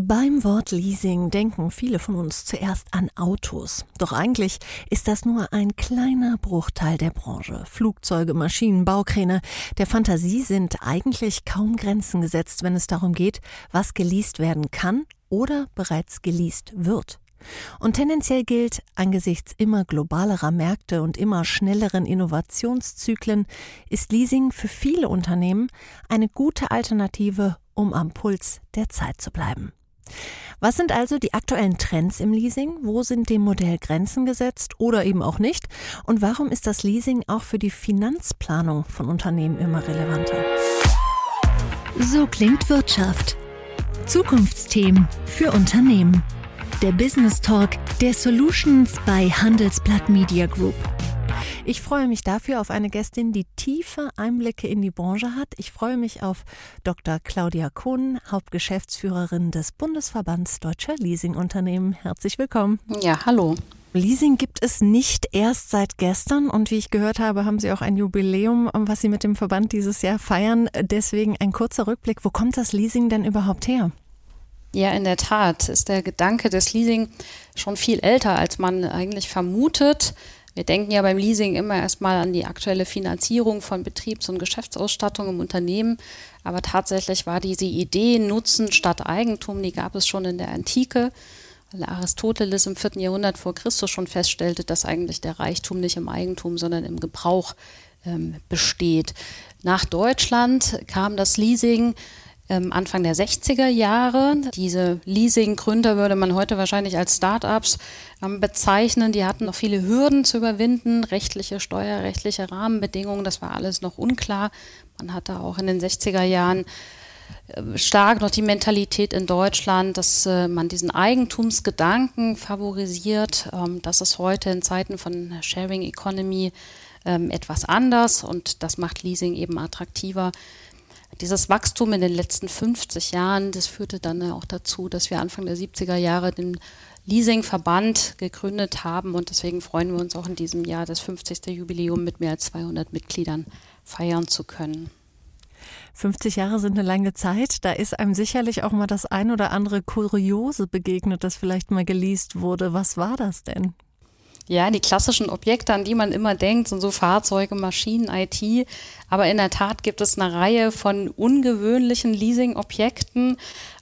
Beim Wort Leasing denken viele von uns zuerst an Autos. Doch eigentlich ist das nur ein kleiner Bruchteil der Branche. Flugzeuge, Maschinen, Baukräne. Der Fantasie sind eigentlich kaum Grenzen gesetzt, wenn es darum geht, was geleast werden kann oder bereits geleast wird. Und tendenziell gilt, angesichts immer globalerer Märkte und immer schnelleren Innovationszyklen, ist Leasing für viele Unternehmen eine gute Alternative, um am Puls der Zeit zu bleiben. Was sind also die aktuellen Trends im Leasing? Wo sind dem Modell Grenzen gesetzt oder eben auch nicht? Und warum ist das Leasing auch für die Finanzplanung von Unternehmen immer relevanter? So klingt Wirtschaft. Zukunftsthemen für Unternehmen. Der Business Talk der Solutions bei Handelsblatt Media Group. Ich freue mich dafür auf eine Gästin, die tiefe Einblicke in die Branche hat. Ich freue mich auf Dr. Claudia Kohn, Hauptgeschäftsführerin des Bundesverbands Deutscher Leasingunternehmen. Herzlich willkommen. Ja, hallo. Leasing gibt es nicht erst seit gestern und wie ich gehört habe, haben Sie auch ein Jubiläum, was Sie mit dem Verband dieses Jahr feiern. Deswegen ein kurzer Rückblick. Wo kommt das Leasing denn überhaupt her? Ja, in der Tat ist der Gedanke des Leasing schon viel älter, als man eigentlich vermutet. Wir denken ja beim Leasing immer erstmal an die aktuelle Finanzierung von Betriebs- und Geschäftsausstattung im Unternehmen. Aber tatsächlich war diese Idee Nutzen statt Eigentum, die gab es schon in der Antike, weil Aristoteles im 4. Jahrhundert vor Christus schon feststellte, dass eigentlich der Reichtum nicht im Eigentum, sondern im Gebrauch ähm, besteht. Nach Deutschland kam das Leasing Anfang der 60er Jahre. Diese Leasing-Gründer würde man heute wahrscheinlich als Start-ups ähm, bezeichnen. Die hatten noch viele Hürden zu überwinden, rechtliche, steuerrechtliche Rahmenbedingungen, das war alles noch unklar. Man hatte auch in den 60er Jahren äh, stark noch die Mentalität in Deutschland, dass äh, man diesen Eigentumsgedanken favorisiert. Ähm, das ist heute in Zeiten von Sharing Economy ähm, etwas anders und das macht Leasing eben attraktiver dieses Wachstum in den letzten 50 Jahren, das führte dann auch dazu, dass wir Anfang der 70er Jahre den Leasingverband gegründet haben und deswegen freuen wir uns auch in diesem Jahr das 50. Jubiläum mit mehr als 200 Mitgliedern feiern zu können. 50 Jahre sind eine lange Zeit. Da ist einem sicherlich auch mal das ein oder andere Kuriose begegnet, das vielleicht mal geleast wurde. Was war das denn? Ja, die klassischen Objekte, an die man immer denkt, sind so Fahrzeuge, Maschinen, IT. Aber in der Tat gibt es eine Reihe von ungewöhnlichen Leasing-Objekten,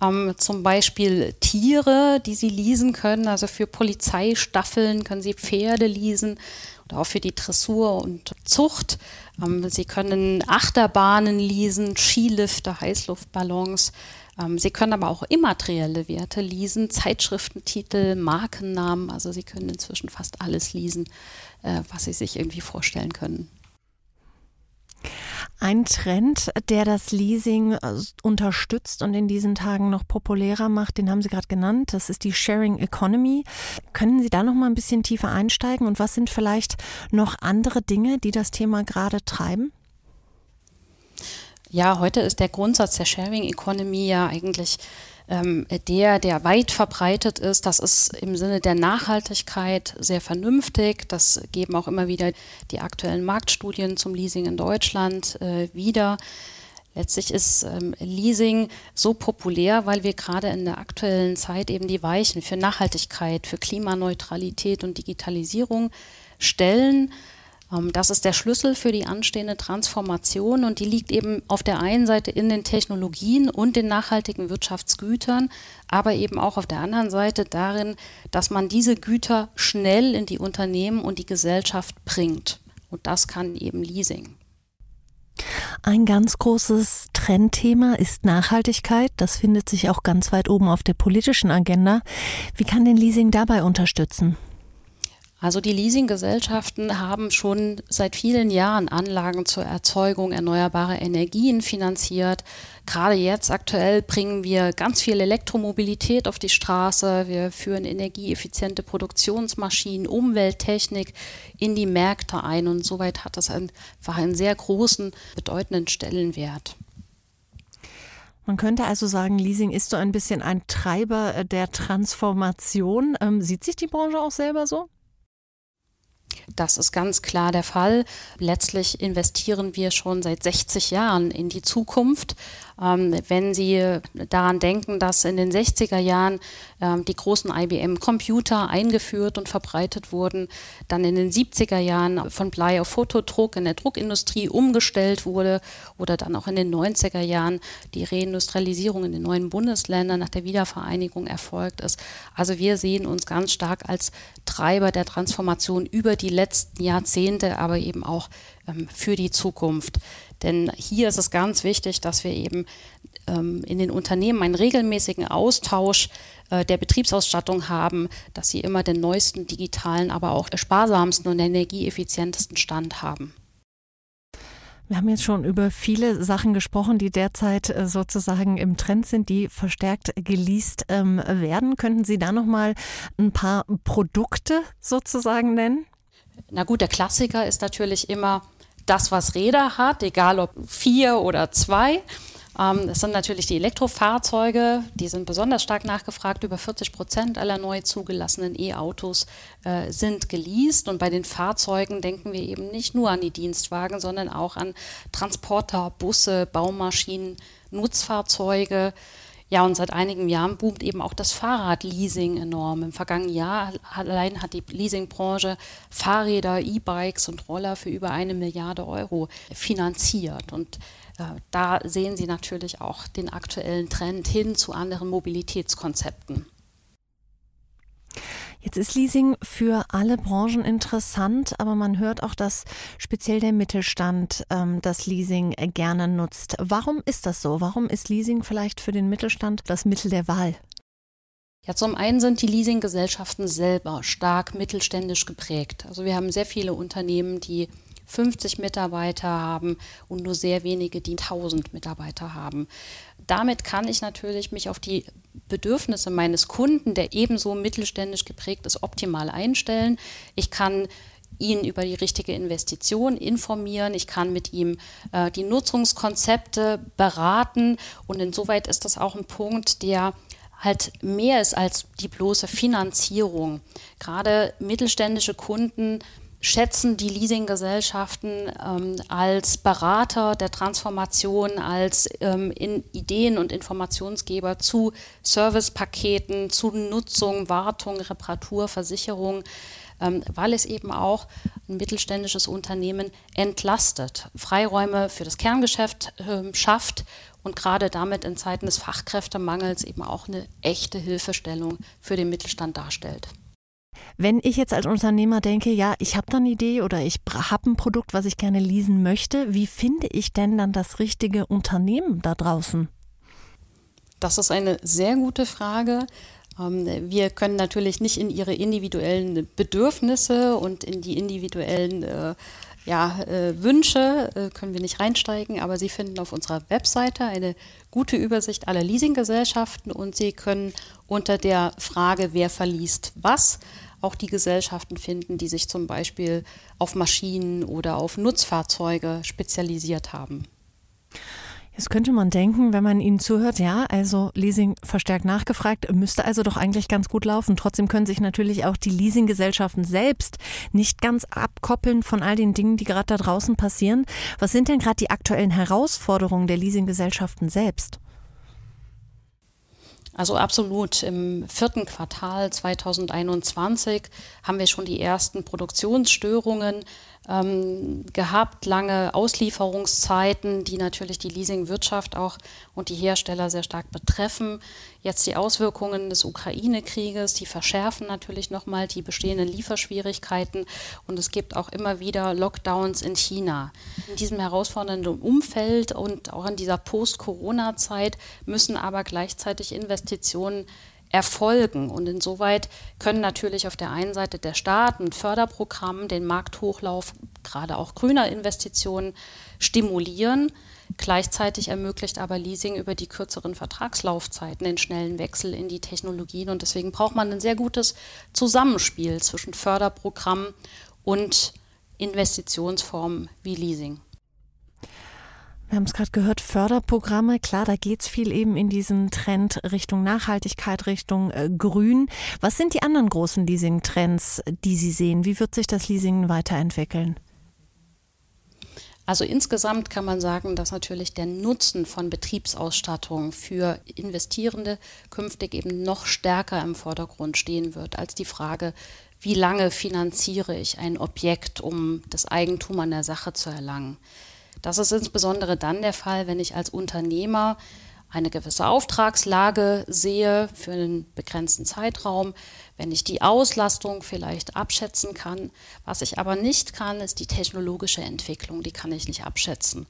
ähm, zum Beispiel Tiere, die Sie leasen können. Also für Polizeistaffeln können Sie Pferde leasen oder auch für die Dressur und Zucht. Ähm, Sie können Achterbahnen leasen, Skilifte, Heißluftballons. Ähm, Sie können aber auch immaterielle Werte leasen, Zeitschriftentitel, Markennamen. Also Sie können inzwischen fast alles leasen, äh, was Sie sich irgendwie vorstellen können. Ein Trend, der das Leasing äh, unterstützt und in diesen Tagen noch populärer macht, den haben Sie gerade genannt. Das ist die Sharing Economy. Können Sie da noch mal ein bisschen tiefer einsteigen? Und was sind vielleicht noch andere Dinge, die das Thema gerade treiben? Ja, heute ist der Grundsatz der Sharing Economy ja eigentlich ähm, der, der weit verbreitet ist. Das ist im Sinne der Nachhaltigkeit sehr vernünftig. Das geben auch immer wieder die aktuellen Marktstudien zum Leasing in Deutschland äh, wieder. Letztlich ist ähm, Leasing so populär, weil wir gerade in der aktuellen Zeit eben die Weichen für Nachhaltigkeit, für Klimaneutralität und Digitalisierung stellen. Ähm, das ist der Schlüssel für die anstehende Transformation und die liegt eben auf der einen Seite in den Technologien und den nachhaltigen Wirtschaftsgütern, aber eben auch auf der anderen Seite darin, dass man diese Güter schnell in die Unternehmen und die Gesellschaft bringt. Und das kann eben Leasing. Ein ganz großes Trendthema ist Nachhaltigkeit. Das findet sich auch ganz weit oben auf der politischen Agenda. Wie kann denn Leasing dabei unterstützen? Also die Leasinggesellschaften haben schon seit vielen Jahren Anlagen zur Erzeugung erneuerbarer Energien finanziert. Gerade jetzt aktuell bringen wir ganz viel Elektromobilität auf die Straße. Wir führen energieeffiziente Produktionsmaschinen, Umwelttechnik in die Märkte ein und soweit hat das einfach einen sehr großen, bedeutenden Stellenwert. Man könnte also sagen, Leasing ist so ein bisschen ein Treiber der Transformation. Ähm, sieht sich die Branche auch selber so? Das ist ganz klar der Fall. Letztlich investieren wir schon seit 60 Jahren in die Zukunft. Ähm, wenn Sie daran denken, dass in den 60er Jahren ähm, die großen IBM-Computer eingeführt und verbreitet wurden, dann in den 70er Jahren von Blei auf Fotodruck in der Druckindustrie umgestellt wurde oder dann auch in den 90er Jahren die Reindustrialisierung in den neuen Bundesländern nach der Wiedervereinigung erfolgt ist. Also wir sehen uns ganz stark als Treiber der Transformation über die letzten Jahrzehnte, aber eben auch ähm, für die Zukunft. Denn hier ist es ganz wichtig, dass wir eben ähm, in den Unternehmen einen regelmäßigen Austausch äh, der Betriebsausstattung haben, dass sie immer den neuesten digitalen, aber auch sparsamsten und energieeffizientesten Stand haben. Wir haben jetzt schon über viele Sachen gesprochen, die derzeit äh, sozusagen im Trend sind, die verstärkt geleast ähm, werden. Könnten Sie da noch mal ein paar Produkte sozusagen nennen? Na gut, der Klassiker ist natürlich immer das, was Räder hat, egal ob vier oder zwei. Ähm, das sind natürlich die Elektrofahrzeuge, die sind besonders stark nachgefragt. Über 40 Prozent aller neu zugelassenen E-Autos äh, sind geleast. Und bei den Fahrzeugen denken wir eben nicht nur an die Dienstwagen, sondern auch an Transporter, Busse, Baumaschinen, Nutzfahrzeuge. Ja, und seit einigen Jahren boomt eben auch das Fahrradleasing enorm. Im vergangenen Jahr allein hat die Leasingbranche Fahrräder, E-Bikes und Roller für über eine Milliarde Euro finanziert. Und äh, da sehen Sie natürlich auch den aktuellen Trend hin zu anderen Mobilitätskonzepten. Jetzt ist Leasing für alle Branchen interessant, aber man hört auch, dass speziell der Mittelstand ähm, das Leasing gerne nutzt. Warum ist das so? Warum ist Leasing vielleicht für den Mittelstand das Mittel der Wahl? Ja, zum einen sind die Leasinggesellschaften selber stark mittelständisch geprägt. Also wir haben sehr viele Unternehmen, die 50 Mitarbeiter haben und nur sehr wenige, die 1000 Mitarbeiter haben. Damit kann ich natürlich mich auf die Bedürfnisse meines Kunden, der ebenso mittelständisch geprägt ist, optimal einstellen. Ich kann ihn über die richtige Investition informieren. Ich kann mit ihm äh, die Nutzungskonzepte beraten. Und insoweit ist das auch ein Punkt, der halt mehr ist als die bloße Finanzierung. Gerade mittelständische Kunden schätzen die Leasinggesellschaften ähm, als Berater der Transformation, als ähm, in Ideen- und Informationsgeber zu Servicepaketen, zu Nutzung, Wartung, Reparatur, Versicherung, ähm, weil es eben auch ein mittelständisches Unternehmen entlastet, Freiräume für das Kerngeschäft äh, schafft und gerade damit in Zeiten des Fachkräftemangels eben auch eine echte Hilfestellung für den Mittelstand darstellt. Wenn ich jetzt als Unternehmer denke, ja, ich habe da eine Idee oder ich habe ein Produkt, was ich gerne leasen möchte, wie finde ich denn dann das richtige Unternehmen da draußen? Das ist eine sehr gute Frage. Ähm, wir können natürlich nicht in ihre individuellen Bedürfnisse und in die individuellen äh, ja, äh, Wünsche äh, können wir nicht reinsteigen, aber Sie finden auf unserer Webseite eine gute Übersicht aller Leasinggesellschaften und Sie können unter der Frage, wer verliest was, auch die Gesellschaften finden, die sich zum Beispiel auf Maschinen oder auf Nutzfahrzeuge spezialisiert haben. Jetzt könnte man denken, wenn man Ihnen zuhört, ja, also Leasing verstärkt nachgefragt, müsste also doch eigentlich ganz gut laufen. Trotzdem können sich natürlich auch die Leasinggesellschaften selbst nicht ganz abkoppeln von all den Dingen, die gerade da draußen passieren. Was sind denn gerade die aktuellen Herausforderungen der Leasinggesellschaften selbst? Also absolut. Im vierten Quartal 2021 haben wir schon die ersten Produktionsstörungen ähm, gehabt, lange Auslieferungszeiten, die natürlich die Leasingwirtschaft auch und die Hersteller sehr stark betreffen. Jetzt die Auswirkungen des Ukraine-Krieges, die verschärfen natürlich nochmal die bestehenden Lieferschwierigkeiten und es gibt auch immer wieder Lockdowns in China. In diesem herausfordernden Umfeld und auch in dieser Post-Corona-Zeit müssen aber gleichzeitig Investitionen erfolgen. Und insoweit können natürlich auf der einen Seite der Staat mit Förderprogrammen den Markthochlauf, gerade auch grüner Investitionen, stimulieren. Gleichzeitig ermöglicht aber Leasing über die kürzeren Vertragslaufzeiten den schnellen Wechsel in die Technologien. Und deswegen braucht man ein sehr gutes Zusammenspiel zwischen Förderprogramm und Investitionsformen wie Leasing. Wir haben es gerade gehört, Förderprogramme, klar, da geht es viel eben in diesen Trend Richtung Nachhaltigkeit, Richtung äh, Grün. Was sind die anderen großen Leasing-Trends, die Sie sehen? Wie wird sich das Leasing weiterentwickeln? Also insgesamt kann man sagen, dass natürlich der Nutzen von Betriebsausstattung für Investierende künftig eben noch stärker im Vordergrund stehen wird als die Frage, wie lange finanziere ich ein Objekt, um das Eigentum an der Sache zu erlangen. Das ist insbesondere dann der Fall, wenn ich als Unternehmer eine gewisse Auftragslage sehe für einen begrenzten Zeitraum, wenn ich die Auslastung vielleicht abschätzen kann. Was ich aber nicht kann, ist die technologische Entwicklung, die kann ich nicht abschätzen.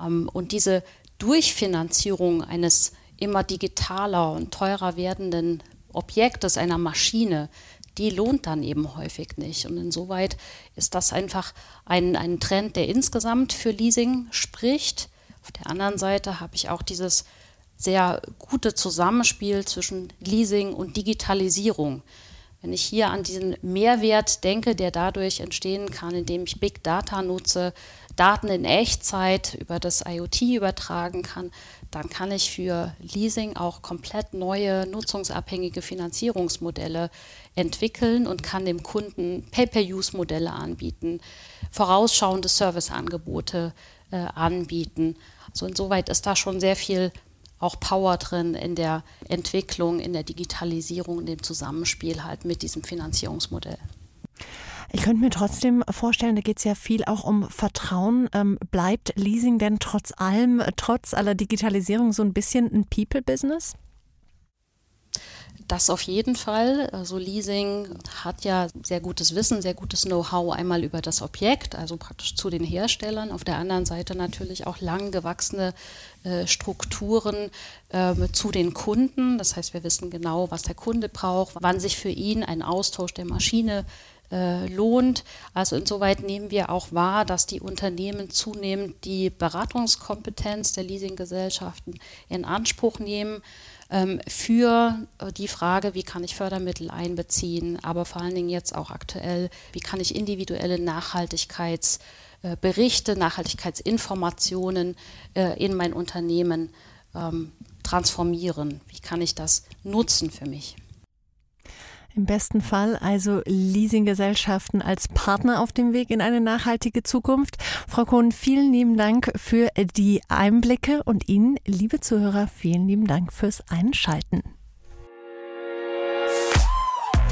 Ähm, und diese Durchfinanzierung eines immer digitaler und teurer werdenden Objektes, einer Maschine, die lohnt dann eben häufig nicht. Und insoweit ist das einfach ein, ein Trend, der insgesamt für Leasing spricht. Auf der anderen Seite habe ich auch dieses sehr gute Zusammenspiel zwischen Leasing und Digitalisierung. Wenn ich hier an diesen Mehrwert denke, der dadurch entstehen kann, indem ich Big Data nutze, Daten in Echtzeit über das IoT übertragen kann, dann kann ich für Leasing auch komplett neue nutzungsabhängige Finanzierungsmodelle entwickeln und kann dem Kunden Pay-per-Use-Modelle anbieten, vorausschauende Serviceangebote äh, anbieten. Also insoweit ist da schon sehr viel auch Power drin in der Entwicklung, in der Digitalisierung, in dem Zusammenspiel halt mit diesem Finanzierungsmodell. Ich könnte mir trotzdem vorstellen, da geht es ja viel auch um Vertrauen. Ähm, bleibt Leasing denn trotz allem, trotz aller Digitalisierung so ein bisschen ein People-Business? Das auf jeden Fall. Also Leasing hat ja sehr gutes Wissen, sehr gutes Know-how einmal über das Objekt, also praktisch zu den Herstellern. Auf der anderen Seite natürlich auch lang gewachsene äh, Strukturen äh, zu den Kunden. Das heißt, wir wissen genau, was der Kunde braucht, wann sich für ihn ein Austausch der Maschine äh, lohnt. Also insoweit nehmen wir auch wahr, dass die Unternehmen zunehmend die Beratungskompetenz der Leasinggesellschaften in Anspruch nehmen ähm, für äh, die Frage, wie kann ich Fördermittel einbeziehen, aber vor allen Dingen jetzt auch aktuell, wie kann ich individuelle Nachhaltigkeitsberichte, äh, Nachhaltigkeitsinformationen äh, in mein Unternehmen ähm, transformieren. Wie kann ich das nutzen für mich? Im besten Fall also Leasinggesellschaften als Partner auf dem Weg in eine nachhaltige Zukunft. Frau Kohn, vielen lieben Dank für die Einblicke und Ihnen, liebe Zuhörer, vielen lieben Dank fürs Einschalten.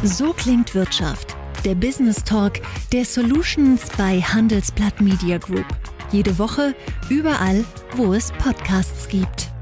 So klingt Wirtschaft. Der Business Talk der Solutions bei Handelsblatt Media Group. Jede Woche, überall, wo es Podcasts gibt.